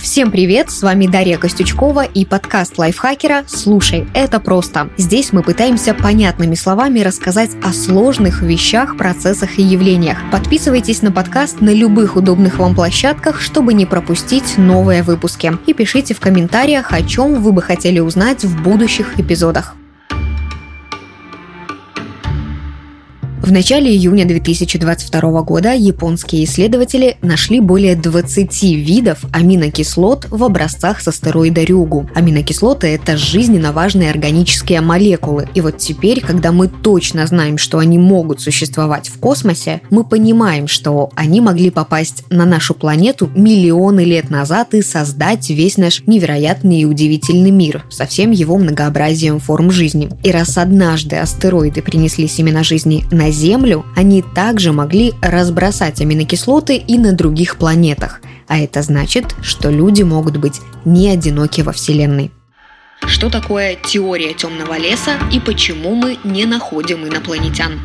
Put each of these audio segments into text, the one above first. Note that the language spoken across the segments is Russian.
Всем привет, с вами Дарья Костючкова и подкаст лайфхакера «Слушай, это просто». Здесь мы пытаемся понятными словами рассказать о сложных вещах, процессах и явлениях. Подписывайтесь на подкаст на любых удобных вам площадках, чтобы не пропустить новые выпуски. И пишите в комментариях, о чем вы бы хотели узнать в будущих эпизодах. В начале июня 2022 года японские исследователи нашли более 20 видов аминокислот в образцах с астероида Рюгу. Аминокислоты – это жизненно важные органические молекулы. И вот теперь, когда мы точно знаем, что они могут существовать в космосе, мы понимаем, что они могли попасть на нашу планету миллионы лет назад и создать весь наш невероятный и удивительный мир со всем его многообразием форм жизни. И раз однажды астероиды принесли семена жизни на Землю, Землю, они также могли разбросать аминокислоты и на других планетах. А это значит, что люди могут быть не одиноки во Вселенной. Что такое теория темного леса и почему мы не находим инопланетян?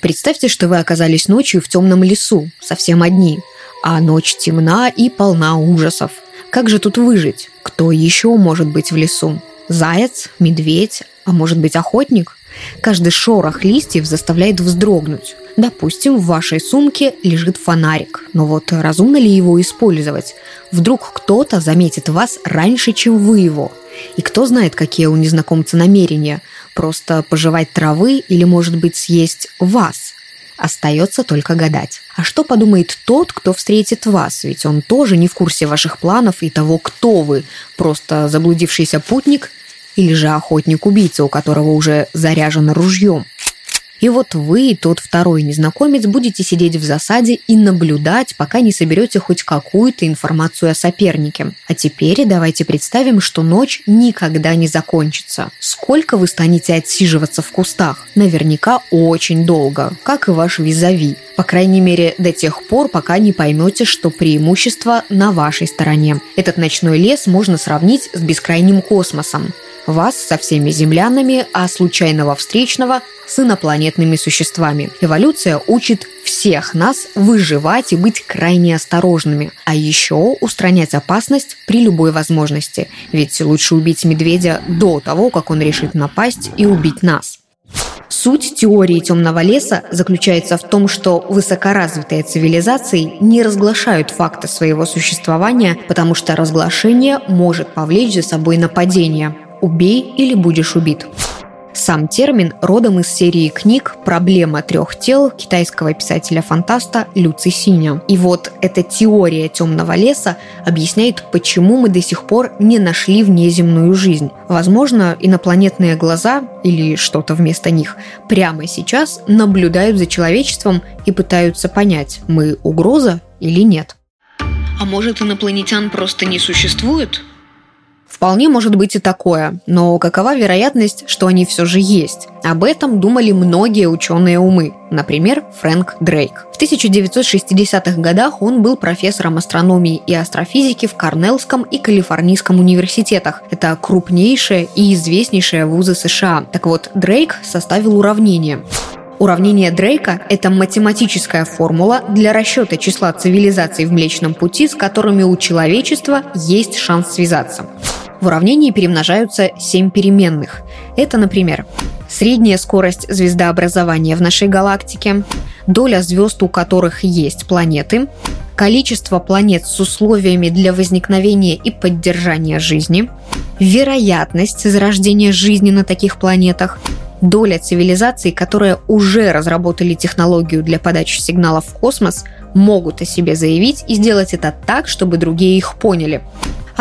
Представьте, что вы оказались ночью в темном лесу, совсем одни, а ночь темна и полна ужасов. Как же тут выжить? Кто еще может быть в лесу? Заяц, медведь, а может быть охотник? Каждый шорох листьев заставляет вздрогнуть. Допустим, в вашей сумке лежит фонарик, но вот разумно ли его использовать? Вдруг кто-то заметит вас раньше, чем вы его. И кто знает, какие у незнакомца намерения? Просто пожевать травы или, может быть, съесть вас? Остается только гадать. А что подумает тот, кто встретит вас? Ведь он тоже не в курсе ваших планов и того, кто вы. Просто заблудившийся путник или же охотник-убийца, у которого уже заряжено ружьем. И вот вы, тот второй незнакомец, будете сидеть в засаде и наблюдать, пока не соберете хоть какую-то информацию о сопернике. А теперь давайте представим, что ночь никогда не закончится. Сколько вы станете отсиживаться в кустах? Наверняка очень долго, как и ваш визави. По крайней мере, до тех пор, пока не поймете, что преимущество на вашей стороне. Этот ночной лес можно сравнить с бескрайним космосом вас со всеми землянами, а случайного встречного с инопланетными существами. Эволюция учит всех нас выживать и быть крайне осторожными, а еще устранять опасность при любой возможности. Ведь лучше убить медведя до того, как он решит напасть и убить нас. Суть теории темного леса заключается в том, что высокоразвитые цивилизации не разглашают факты своего существования, потому что разглашение может повлечь за собой нападение. «Убей или будешь убит». Сам термин родом из серии книг «Проблема трех тел» китайского писателя-фантаста Лю Цисиня. И вот эта теория темного леса объясняет, почему мы до сих пор не нашли внеземную жизнь. Возможно, инопланетные глаза или что-то вместо них прямо сейчас наблюдают за человечеством и пытаются понять, мы угроза или нет. А может, инопланетян просто не существует? Вполне может быть и такое, но какова вероятность, что они все же есть? Об этом думали многие ученые умы, например, Фрэнк Дрейк. В 1960-х годах он был профессором астрономии и астрофизики в Корнеллском и Калифорнийском университетах. Это крупнейшие и известнейшие вузы США. Так вот, Дрейк составил уравнение. Уравнение Дрейка – это математическая формула для расчета числа цивилизаций в Млечном Пути, с которыми у человечества есть шанс связаться. В уравнении перемножаются 7 переменных. Это, например, средняя скорость звездообразования в нашей галактике, доля звезд, у которых есть планеты, количество планет с условиями для возникновения и поддержания жизни, вероятность зарождения жизни на таких планетах, доля цивилизаций, которые уже разработали технологию для подачи сигналов в космос, могут о себе заявить и сделать это так, чтобы другие их поняли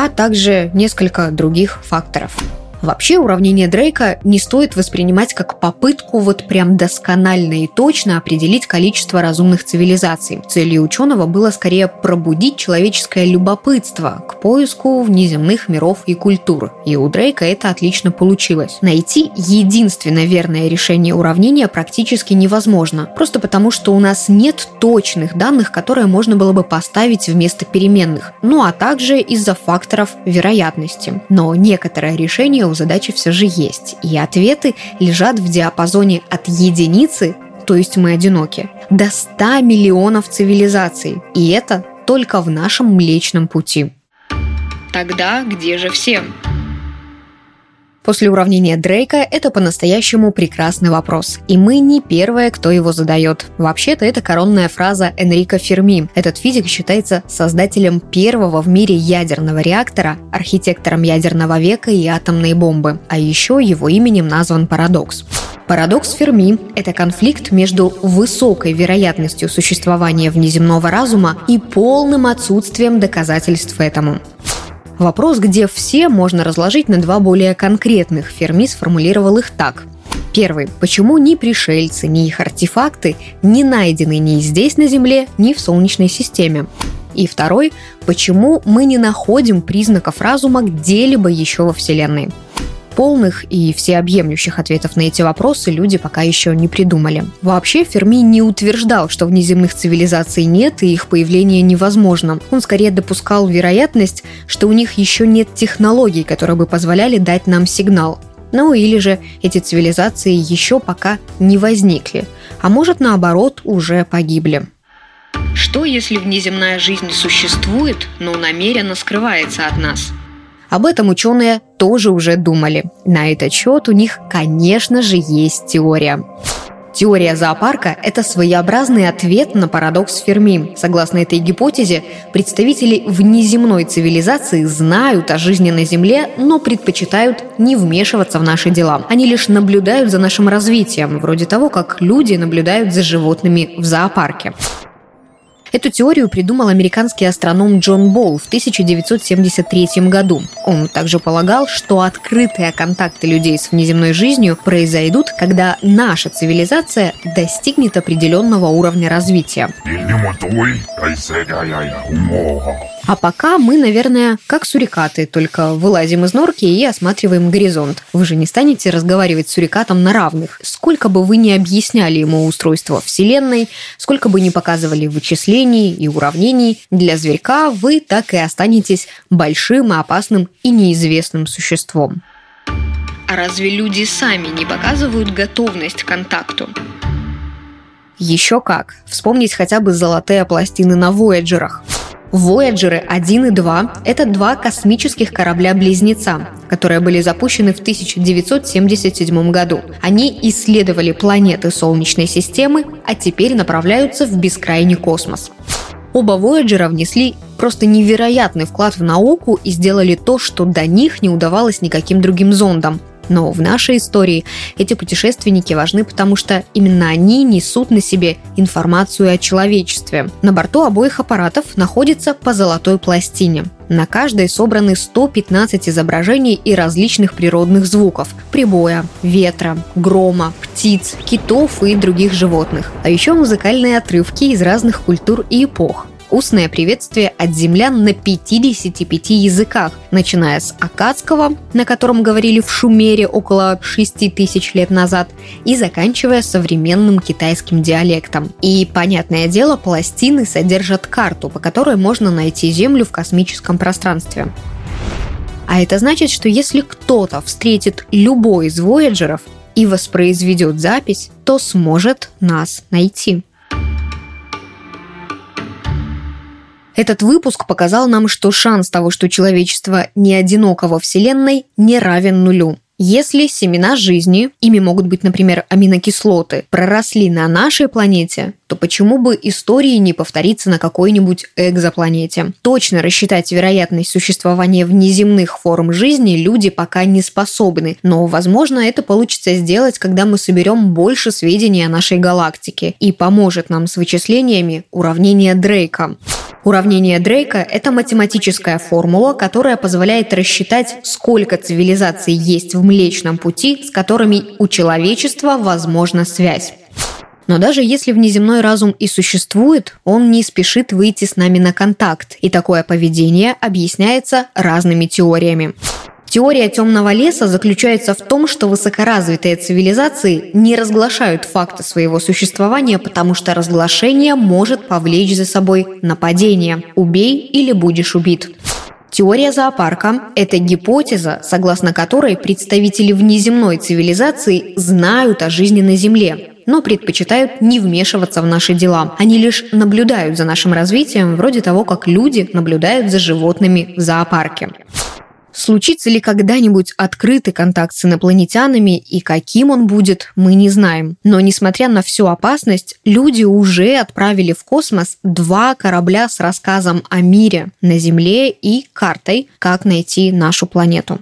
а также несколько других факторов. Вообще уравнение Дрейка не стоит воспринимать как попытку вот прям досконально и точно определить количество разумных цивилизаций. Целью ученого было скорее пробудить человеческое любопытство к поиску внеземных миров и культур. И у Дрейка это отлично получилось. Найти единственное верное решение уравнения практически невозможно, просто потому что у нас нет точных данных, которые можно было бы поставить вместо переменных, ну а также из-за факторов вероятности. Но некоторое решение у задачи все же есть, и ответы лежат в диапазоне от единицы то есть мы одиноки, до 100 миллионов цивилизаций. И это только в нашем Млечном Пути. Тогда где же все? После уравнения Дрейка это по-настоящему прекрасный вопрос. И мы не первые, кто его задает. Вообще-то это коронная фраза Энрико Ферми. Этот физик считается создателем первого в мире ядерного реактора, архитектором ядерного века и атомной бомбы. А еще его именем назван парадокс. Парадокс Ферми – это конфликт между высокой вероятностью существования внеземного разума и полным отсутствием доказательств этому. Вопрос, где все, можно разложить на два более конкретных. Ферми сформулировал их так. Первый. Почему ни пришельцы, ни их артефакты не найдены ни здесь на Земле, ни в Солнечной системе? И второй. Почему мы не находим признаков разума где-либо еще во Вселенной? Полных и всеобъемлющих ответов на эти вопросы люди пока еще не придумали. Вообще, Ферми не утверждал, что внеземных цивилизаций нет и их появление невозможно. Он скорее допускал вероятность, что у них еще нет технологий, которые бы позволяли дать нам сигнал. Ну или же эти цивилизации еще пока не возникли, а может наоборот уже погибли. Что если внеземная жизнь существует, но намеренно скрывается от нас? Об этом ученые тоже уже думали. На этот счет у них, конечно же, есть теория. Теория зоопарка – это своеобразный ответ на парадокс Ферми. Согласно этой гипотезе, представители внеземной цивилизации знают о жизни на Земле, но предпочитают не вмешиваться в наши дела. Они лишь наблюдают за нашим развитием, вроде того, как люди наблюдают за животными в зоопарке. Эту теорию придумал американский астроном Джон Болл в 1973 году. Он также полагал, что открытые контакты людей с внеземной жизнью произойдут, когда наша цивилизация достигнет определенного уровня развития. А пока мы, наверное, как сурикаты, только вылазим из норки и осматриваем горизонт. Вы же не станете разговаривать с сурикатом на равных. Сколько бы вы ни объясняли ему устройство Вселенной, сколько бы ни показывали вычислений и уравнений, для зверька вы так и останетесь большим и опасным и неизвестным существом. А разве люди сами не показывают готовность к контакту? Еще как. Вспомнить хотя бы золотые пластины на Вояджерах. Voyager 1 и 2 – это два космических корабля-близнеца, которые были запущены в 1977 году. Они исследовали планеты Солнечной системы, а теперь направляются в бескрайний космос. Оба Voyager внесли просто невероятный вклад в науку и сделали то, что до них не удавалось никаким другим зондам но в нашей истории эти путешественники важны, потому что именно они несут на себе информацию о человечестве. На борту обоих аппаратов находится по золотой пластине. На каждой собраны 115 изображений и различных природных звуков – прибоя, ветра, грома, птиц, китов и других животных. А еще музыкальные отрывки из разных культур и эпох устное приветствие от землян на 55 языках, начиная с акадского, на котором говорили в Шумере около 6 тысяч лет назад, и заканчивая современным китайским диалектом. И, понятное дело, пластины содержат карту, по которой можно найти Землю в космическом пространстве. А это значит, что если кто-то встретит любой из Вояджеров и воспроизведет запись, то сможет нас найти. Этот выпуск показал нам, что шанс того, что человечество не одиноко во Вселенной, не равен нулю. Если семена жизни, ими могут быть, например, аминокислоты, проросли на нашей планете, то почему бы истории не повториться на какой-нибудь экзопланете? Точно рассчитать вероятность существования внеземных форм жизни люди пока не способны, но, возможно, это получится сделать, когда мы соберем больше сведений о нашей галактике и поможет нам с вычислениями уравнения Дрейка. Уравнение Дрейка – это математическая формула, которая позволяет рассчитать, сколько цивилизаций есть в Млечном Пути, с которыми у человечества возможна связь. Но даже если внеземной разум и существует, он не спешит выйти с нами на контакт, и такое поведение объясняется разными теориями. Теория темного леса заключается в том, что высокоразвитые цивилизации не разглашают факты своего существования, потому что разглашение может повлечь за собой нападение «убей или будешь убит». Теория зоопарка – это гипотеза, согласно которой представители внеземной цивилизации знают о жизни на Земле, но предпочитают не вмешиваться в наши дела. Они лишь наблюдают за нашим развитием, вроде того, как люди наблюдают за животными в зоопарке. Случится ли когда-нибудь открытый контакт с инопланетянами и каким он будет, мы не знаем. Но несмотря на всю опасность, люди уже отправили в космос два корабля с рассказом о мире на Земле и картой, как найти нашу планету.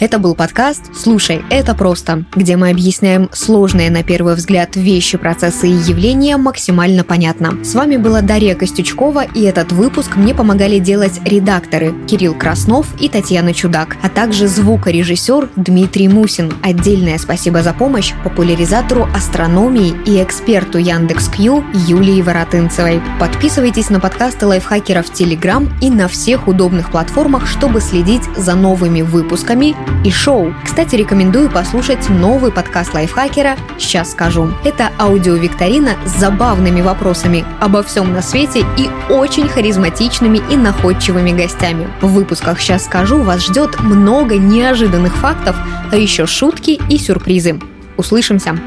Это был подкаст «Слушай, это просто», где мы объясняем сложные на первый взгляд вещи, процессы и явления максимально понятно. С вами была Дарья Костючкова, и этот выпуск мне помогали делать редакторы Кирилл Краснов и Татьяна Чудак, а также звукорежиссер Дмитрий Мусин. Отдельное спасибо за помощь популяризатору астрономии и эксперту Яндекс.Кью Юлии Воротынцевой. Подписывайтесь на подкасты лайфхакеров в Телеграм и на всех удобных платформах, чтобы следить за новыми выпусками и шоу. Кстати, рекомендую послушать новый подкаст лайфхакера «Сейчас скажу». Это аудиовикторина с забавными вопросами обо всем на свете и очень харизматичными и находчивыми гостями. В выпусках «Сейчас скажу» вас ждет много неожиданных фактов, а еще шутки и сюрпризы. Услышимся!